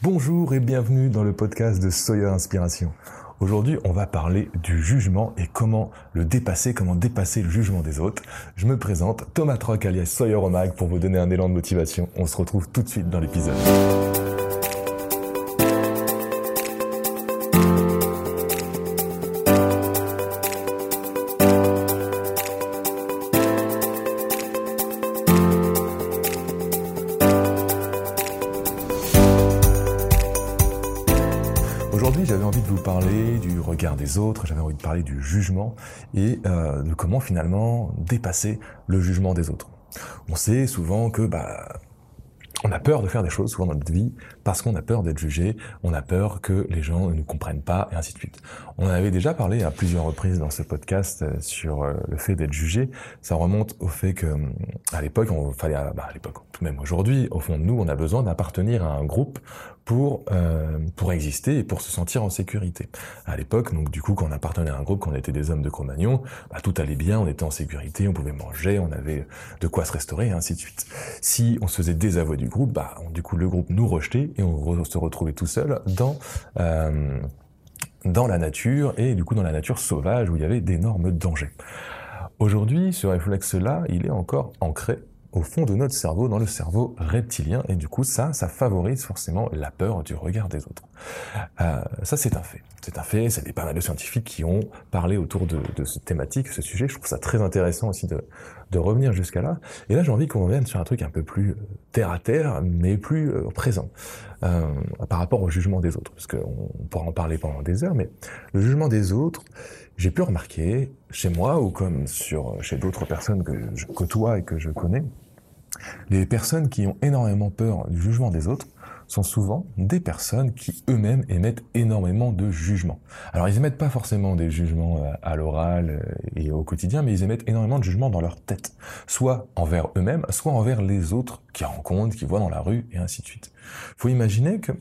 Bonjour et bienvenue dans le podcast de Sawyer Inspiration. Aujourd'hui, on va parler du jugement et comment le dépasser, comment dépasser le jugement des autres. Je me présente, Thomas Troc alias Sawyer Omag pour vous donner un élan de motivation. On se retrouve tout de suite dans l'épisode. J'avais envie de vous parler du regard des autres, j'avais envie de parler du jugement et euh, de comment finalement dépasser le jugement des autres. On sait souvent que bah, on a peur de faire des choses souvent dans notre vie parce qu'on a peur d'être jugé, on a peur que les gens ne nous comprennent pas et ainsi de suite. On avait déjà parlé à plusieurs reprises dans ce podcast euh, sur euh, le fait d'être jugé. Ça remonte au fait que à l'époque, on fallait, bah, à l'époque, même aujourd'hui, au fond de nous, on a besoin d'appartenir à un groupe pour euh, pour exister et pour se sentir en sécurité. À l'époque, donc du coup, quand on appartenait à un groupe, quand on était des hommes de Cro-Magnon, bah, tout allait bien, on était en sécurité, on pouvait manger, on avait de quoi se restaurer, et ainsi de suite. Si on se faisait désavouer du groupe, bah du coup le groupe nous rejetait et on se retrouvait tout seul dans euh, dans la nature et du coup dans la nature sauvage où il y avait d'énormes dangers. Aujourd'hui, ce réflexe-là, il est encore ancré au fond de notre cerveau, dans le cerveau reptilien, et du coup ça, ça favorise forcément la peur du regard des autres. Euh, ça c'est un fait. C'est un fait, c'est pas mal de scientifiques qui ont parlé autour de, de cette thématique, ce sujet. Je trouve ça très intéressant aussi de, de revenir jusqu'à là. Et là j'ai envie qu'on revienne sur un truc un peu plus euh, terre à terre, mais plus euh, présent, euh, par rapport au jugement des autres. Parce qu'on pourra en parler pendant des heures, mais le jugement des autres, j'ai pu remarquer chez moi ou comme sur chez d'autres personnes que je côtoie et que je connais, les personnes qui ont énormément peur du jugement des autres sont souvent des personnes qui eux-mêmes émettent énormément de jugements. Alors ils émettent pas forcément des jugements à l'oral et au quotidien, mais ils émettent énormément de jugements dans leur tête, soit envers eux-mêmes, soit envers les autres qu'ils rencontrent, qu'ils voient dans la rue, et ainsi de suite. Faut imaginer que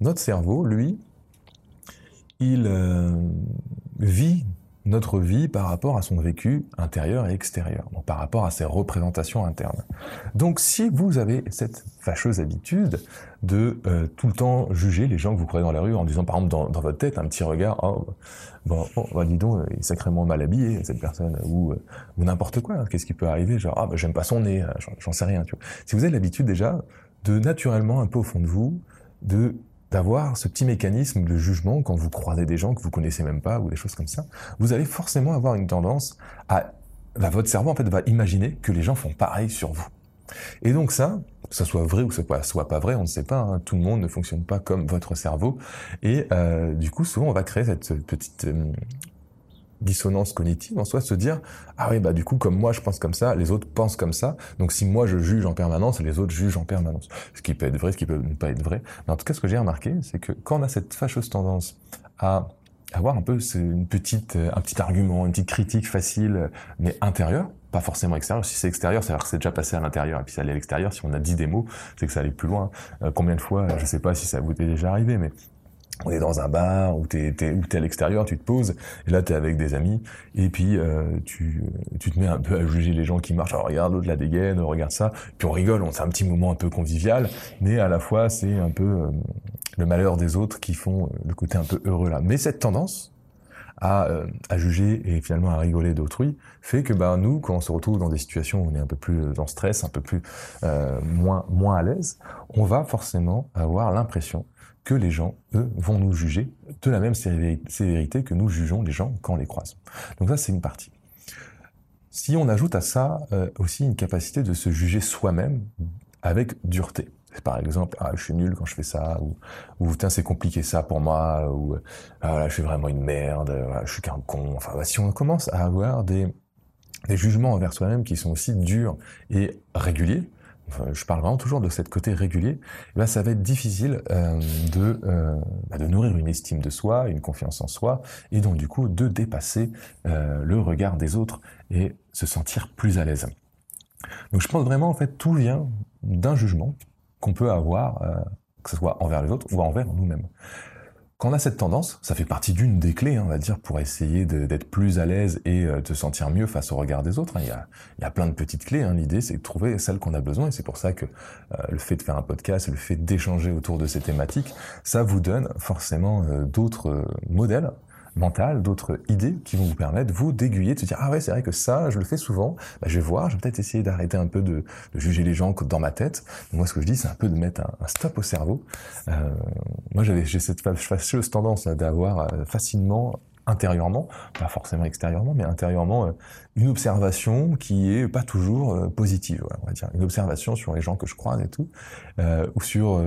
notre cerveau, lui, il euh, vit notre vie par rapport à son vécu intérieur et extérieur, donc par rapport à ses représentations internes. Donc si vous avez cette fâcheuse habitude de euh, tout le temps juger les gens que vous croisez dans la rue en disant par exemple dans, votre tête un petit regard, oh, bon, oh, bah, dis donc, il est sacrément mal habillé cette personne, ou, euh, ou n'importe quoi, qu'est-ce qui peut arriver, genre ah bah, j'aime pas son nez, j'en sais rien, tu vois. Si vous avez l'habitude déjà de naturellement un peu au fond de vous, de d'avoir ce petit mécanisme de jugement quand vous croisez des gens que vous connaissez même pas ou des choses comme ça, vous allez forcément avoir une tendance à, bah, votre cerveau en fait va imaginer que les gens font pareil sur vous. Et donc ça, que ça soit vrai ou que ça soit pas vrai, on ne sait pas. Hein, tout le monde ne fonctionne pas comme votre cerveau. Et euh, du coup, souvent, on va créer cette petite euh, dissonance cognitive en soi, se dire ah oui bah du coup comme moi je pense comme ça, les autres pensent comme ça, donc si moi je juge en permanence, les autres jugent en permanence. Ce qui peut être vrai, ce qui peut ne pas être vrai. Mais en tout cas, ce que j'ai remarqué, c'est que quand on a cette fâcheuse tendance à avoir un peu une petite, un petit argument, une petite critique facile, mais intérieure, pas forcément extérieure. Si c'est extérieur, ça veut dire que c'est déjà passé à l'intérieur. Et puis ça allait à l'extérieur, si on a dit des mots, c'est que ça allait plus loin. Euh, combien de fois, je sais pas si ça vous est déjà arrivé, mais on est dans un bar où t'es es, es à l'extérieur, tu te poses, et là t'es avec des amis, et puis euh, tu, tu te mets un peu à juger les gens qui marchent. Alors regarde l'autre la dégaine, regarde ça, puis on rigole, on c'est un petit moment un peu convivial, mais à la fois c'est un peu euh, le malheur des autres qui font euh, le côté un peu heureux là. Mais cette tendance à, euh, à juger et finalement à rigoler d'autrui fait que bah nous, quand on se retrouve dans des situations où on est un peu plus dans stress, un peu plus moins moins à l'aise, on va forcément avoir l'impression que les gens, eux, vont nous juger de la même sévérité que nous jugeons les gens quand on les croise. Donc ça, c'est une partie. Si on ajoute à ça euh, aussi une capacité de se juger soi-même avec dureté, par exemple, ah, je suis nul quand je fais ça, ou, c'est compliqué ça pour moi, ou ah, je suis vraiment une merde, je suis qu'un con. Enfin, bah, si on commence à avoir des, des jugements envers soi-même qui sont aussi durs et réguliers, je parle vraiment toujours de cette côté régulier, eh ben ça va être difficile euh, de, euh, bah, de nourrir une estime de soi, une confiance en soi, et donc du coup de dépasser euh, le regard des autres et se sentir plus à l'aise. Donc je pense vraiment en fait tout vient d'un jugement qu'on peut avoir, que ce soit envers les autres ou envers nous-mêmes. quand on a cette tendance, ça fait partie d'une des clés, hein, on va dire, pour essayer d'être plus à l'aise et euh, de se sentir mieux face au regard des autres. Hein. Il, y a, il, y a, plein de petites clés. Hein. L'idée, c'est de trouver celle qu'on a besoin. Et c'est pour ça que euh, le fait de faire un podcast, le fait d'échanger autour de ces thématiques, ça vous donne forcément euh, d'autres modèles mentales, d'autres idées qui vont vous permettre, vous, d'aiguiller, de se dire, ah ouais, c'est vrai que ça, je le fais souvent, bah, je vais voir, je vais peut-être essayer d'arrêter un peu de, de, juger les gens dans ma tête. moi, ce que je dis, c'est un peu de mettre un, stop au cerveau. Euh, moi, j'avais, j'ai cette fâcheuse tendance d'avoir euh, facilement intérieurement, pas forcément extérieurement, mais intérieurement, euh, une observation qui est pas toujours euh, positive, on va dire. Une observation sur les gens que je croise et tout, euh, ou sur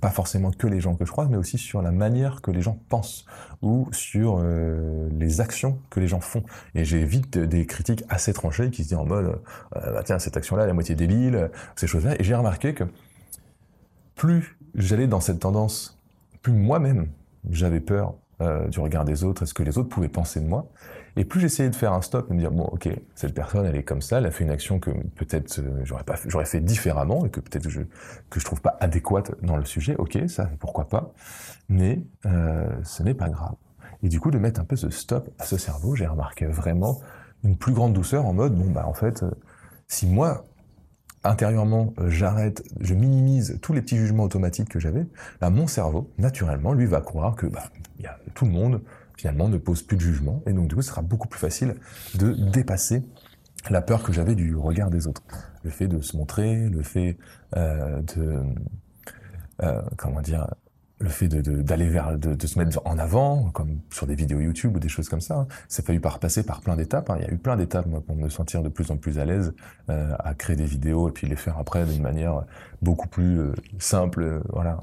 pas forcément que les gens que je croise, mais aussi sur la manière que les gens pensent ou sur les actions que les gens font. Et j'ai vite des critiques assez tranchées qui se disent en mode bah tiens cette action-là, la moitié débile, ces choses-là. Et j'ai remarqué que plus j'allais dans cette tendance, plus moi-même j'avais peur euh, du regard des autres, est ce que les autres pouvaient penser de moi? Et plus j'essayais de faire un stop, de me dire bon, ok, cette personne, elle est comme ça, elle a fait une action que peut-être euh, j'aurais pas, j'aurais fait différemment et que peut-être je que je trouve pas adéquate dans le sujet. Ok, ça, pourquoi pas. Mais euh, ce n'est pas grave. Et du coup, de mettre un peu ce stop à ce cerveau, j'ai remarqué vraiment une plus grande douceur en mode bon bah en fait, si moi intérieurement, euh, j'arrête, je minimise tous les petits jugements automatiques que j'avais, mon cerveau, naturellement, lui va croire que bah, tout le monde, finalement, ne pose plus de jugement, et donc du coup, ce sera beaucoup plus facile de dépasser la peur que j'avais du regard des autres. Le fait de se montrer, le fait euh, de... Euh, comment dire le fait d'aller de, vers, de, de, se mettre en avant, comme sur des vidéos YouTube ou des choses comme ça, hein, c'est fallu par passer par plein d'étapes. Hein. Il y a eu plein d'étapes pour me sentir de plus en plus à l'aise euh, à créer des vidéos et puis les faire après d'une manière beaucoup plus euh, simple, euh, voilà,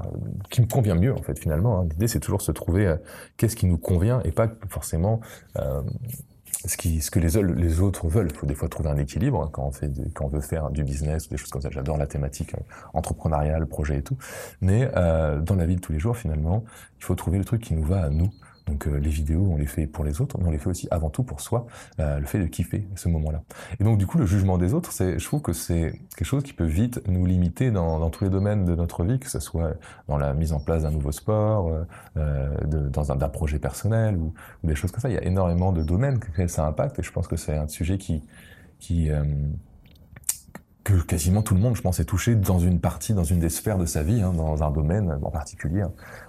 qui me convient mieux en fait finalement. Hein. L'idée c'est toujours se trouver qu'est-ce qui nous convient et pas forcément ce, qui, ce que les, les autres veulent. Il faut des fois trouver un équilibre hein, quand, on fait quand on veut faire du business ou des choses comme ça. J'adore la thématique euh, entrepreneuriale, projet et tout. Mais euh, dans la vie de tous les jours, finalement, il faut trouver le truc qui nous va à nous. Donc euh, les vidéos, on les fait pour les autres, mais on les fait aussi avant tout pour soi, euh, le fait de kiffer ce moment-là. Et donc du coup, le jugement des autres, c'est, je trouve que c'est quelque chose qui peut vite nous limiter dans, tous les domaines de notre vie, que ce soit dans la mise en place d'un nouveau sport, euh, dans un, projet personnel ou, des choses comme ça. Il y a énormément de domaines que ça impacte, et je pense que c'est un sujet qui que quasiment tout le monde, je pense, est touché dans une partie, dans une des sphères de sa vie, hein, dans un domaine en particulier.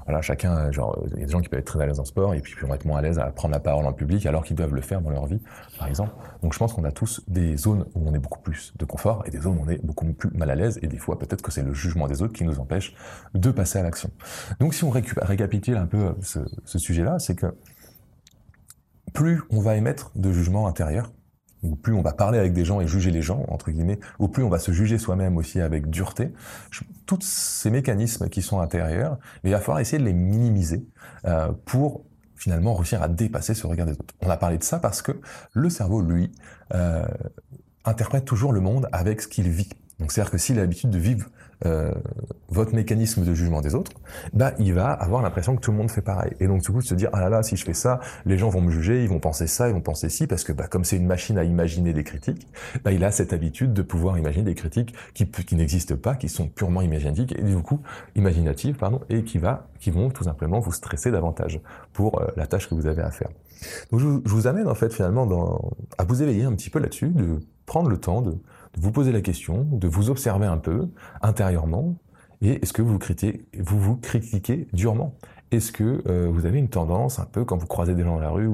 Voilà, chacun, genre, il y a des gens qui peuvent être très à l'aise en sport et puis qui vont être moins à l'aise à prendre la parole en public alors qu'ils doivent le faire dans leur vie, par exemple. Donc je pense qu'on a tous des zones où on est beaucoup plus de confort et des zones où on est beaucoup plus mal à l'aise et des fois peut-être que c'est le jugement des autres qui nous empêche de passer à l'action. Donc si on récapitule un peu ce, ce sujet-là, c'est que plus on va émettre de jugements intérieurs, plus on va parler avec des gens et juger les gens, entre guillemets, ou plus on va se juger soi-même aussi avec dureté, tous ces mécanismes qui sont intérieurs, il va falloir essayer de les minimiser euh, pour finalement réussir à dépasser ce regard des autres. On a parlé de ça parce que le cerveau, lui, euh, interprète toujours le monde avec ce qu'il vit. Donc c'est-à-dire que s'il a l'habitude de vivre euh, votre mécanisme de jugement des autres, bah il va avoir l'impression que tout le monde fait pareil. Et donc du coup de se dire ah là là si je fais ça, les gens vont me juger, ils vont penser ça, ils vont penser ci, parce que bah comme c'est une machine à imaginer des critiques, bah il a cette habitude de pouvoir imaginer des critiques qui, qui n'existent pas, qui sont purement imaginatives et du coup imaginatives pardon et qui va qui vont tout simplement vous stresser davantage pour euh, la tâche que vous avez à faire. Donc je, je vous amène en fait finalement dans, à vous éveiller un petit peu là-dessus, de prendre le temps de de vous poser la question, de vous observer un peu intérieurement, et est-ce que vous, critiquez, vous vous critiquez durement? Est-ce que euh, vous avez une tendance un peu quand vous croisez des gens dans la rue,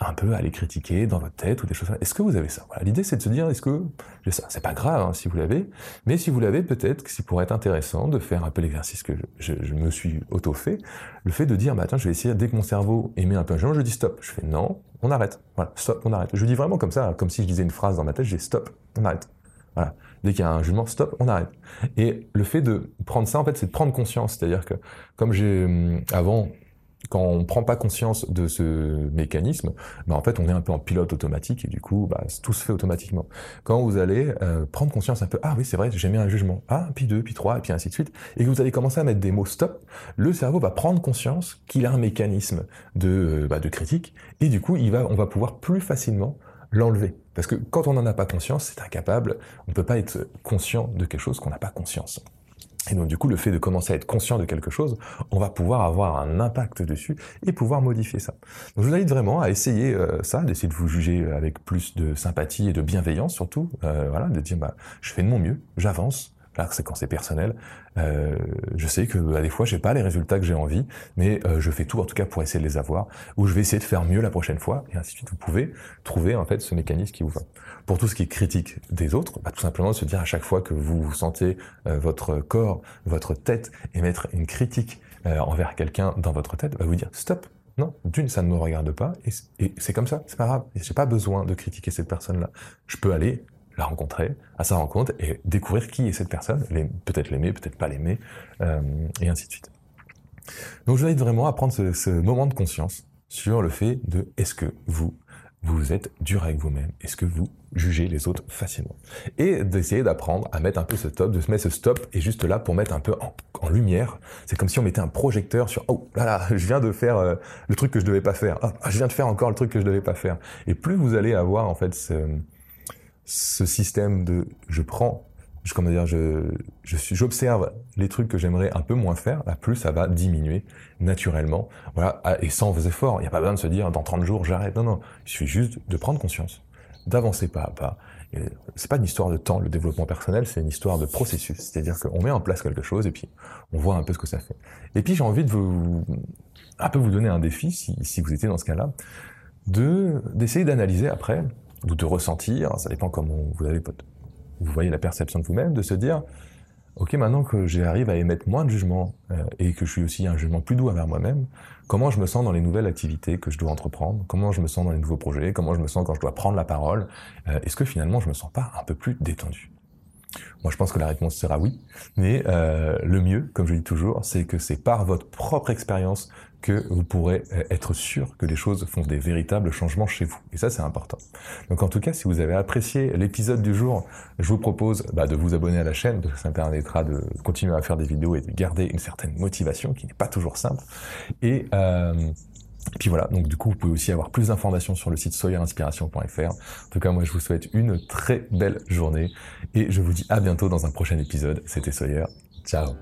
un peu à les critiquer dans votre tête ou des choses Est-ce que vous avez ça? L'idée c'est de se dire, est-ce que j'ai ça C'est pas grave hein, si vous l'avez, mais si vous l'avez, peut-être que ça pourrait être intéressant de faire un peu l'exercice que je, me suis auto-fait, le fait de dire, bah attends, je vais essayer, dès que mon cerveau émet un peu un jugement, je dis stop. Je fais non, on arrête. Voilà, stop, on arrête. Je dis vraiment comme ça, comme si je disais une phrase dans ma tête, je dis stop, on arrête. Dès qu'il y a un jugement, stop, on arrête. Et le fait de prendre ça, en fait, c'est de prendre conscience. C'est-à-dire que, comme j'ai hum, avant, quand on prend pas conscience de ce mécanisme, bah en fait, on est un peu en pilote automatique et du coup, bah, tout se fait automatiquement. Quand vous allez euh, prendre conscience un peu, ah oui, c'est vrai, j'ai mis un jugement, ah, puis deux, puis trois, et puis ainsi de suite, et que vous allez commencer à mettre des mots stop, le cerveau va prendre conscience qu'il a un mécanisme de, euh, bah, de critique, et du coup, il va, on va pouvoir plus facilement l'enlever. Parce que quand on n'en a pas conscience, c'est incapable, on ne peut pas être conscient de quelque chose qu'on n'a pas conscience. Et donc du coup, le fait de commencer à être conscient de quelque chose, on va pouvoir avoir un impact dessus et pouvoir modifier ça. Donc je vous invite vraiment à essayer euh, ça, d'essayer de vous juger avec plus de sympathie et de bienveillance surtout, euh, voilà, de dire bah je fais de mon mieux, j'avance, Là, c'est quand c'est personnel. Euh, je sais que bah, des fois, j'ai pas les résultats que j'ai envie, mais euh, je fais tout en tout cas pour essayer de les avoir, ou je vais essayer de faire mieux la prochaine fois, et ainsi de suite. Vous pouvez trouver en fait ce mécanisme qui vous va. Pour tout ce qui est critique des autres, bah, tout simplement se dire à chaque fois que vous, sentez euh, votre corps, votre tête émettre une critique euh, envers quelqu'un dans votre tête, bah, vous dire stop. Non, d'une, ça ne me regarde pas, et c'est comme ça, c'est pas grave. J'ai pas besoin de critiquer cette personne-là. Je peux aller la rencontrer, à sa rencontre, et découvrir qui est cette personne, peut-être l'aimer, peut-être pas l'aimer, euh, et ainsi de suite. Donc je vous invite vraiment à prendre ce, moment de conscience sur le fait de est-ce que vous, vous êtes dur avec vous-même? Est-ce que vous jugez les autres facilement? Et d'essayer d'apprendre à mettre un peu ce stop, de se mettre ce stop et juste là pour mettre un peu en, en lumière. C'est comme si on mettait un projecteur sur oh là là, je viens de faire euh, le truc que je devais pas faire. Ah, je viens de faire encore le truc que je devais pas faire. Et plus vous allez avoir en fait ce, ce système de je prends, comment dire, je, j'observe les trucs que j'aimerais un peu moins faire, plus ça va diminuer naturellement, voilà, et sans vos efforts. Il n'y a pas besoin de se dire dans 30 jours j'arrête. Non, non, il suffit juste de prendre conscience, d'avancer pas à pas. C'est pas une histoire de temps, le développement personnel, c'est une histoire de processus. C'est-à-dire qu'on met en place quelque chose et puis on voit un peu ce que ça fait. Et puis j'ai envie de vous, un peu vous donner un défi, si, si vous étiez dans ce cas-là, de d'essayer d'analyser après ou de ressentir, ça dépend comment vous avez vous voyez la perception de vous-même, de se dire ok maintenant que j'arrive à émettre moins de jugement euh, et que je suis aussi un jugement plus doux envers moi-même, comment je me sens dans les nouvelles activités que je dois entreprendre, comment je me sens dans les nouveaux projets, comment je me sens quand je dois prendre la parole, euh, est-ce que finalement je me sens pas un peu plus détendu? Moi, je pense que la réponse sera oui, mais euh, le mieux, comme je dis toujours, c'est que c'est par votre propre expérience que vous pourrez euh, être sûr que les choses font des véritables changements chez vous. Et ça, c'est important. Donc en tout cas, si vous avez apprécié l'épisode du jour, je vous propose bah, de vous abonner à la chaîne, parce que ça permettra de continuer à faire des vidéos et de garder une certaine motivation, qui n'est pas toujours simple. Et... Euh, puis voilà, donc du coup, vous pouvez aussi avoir plus d'informations sur le site soyerinspiration.fr. En tout cas, moi, je vous souhaite une très belle journée et je vous dis à bientôt dans un prochain épisode. C'était Sawyer. Ciao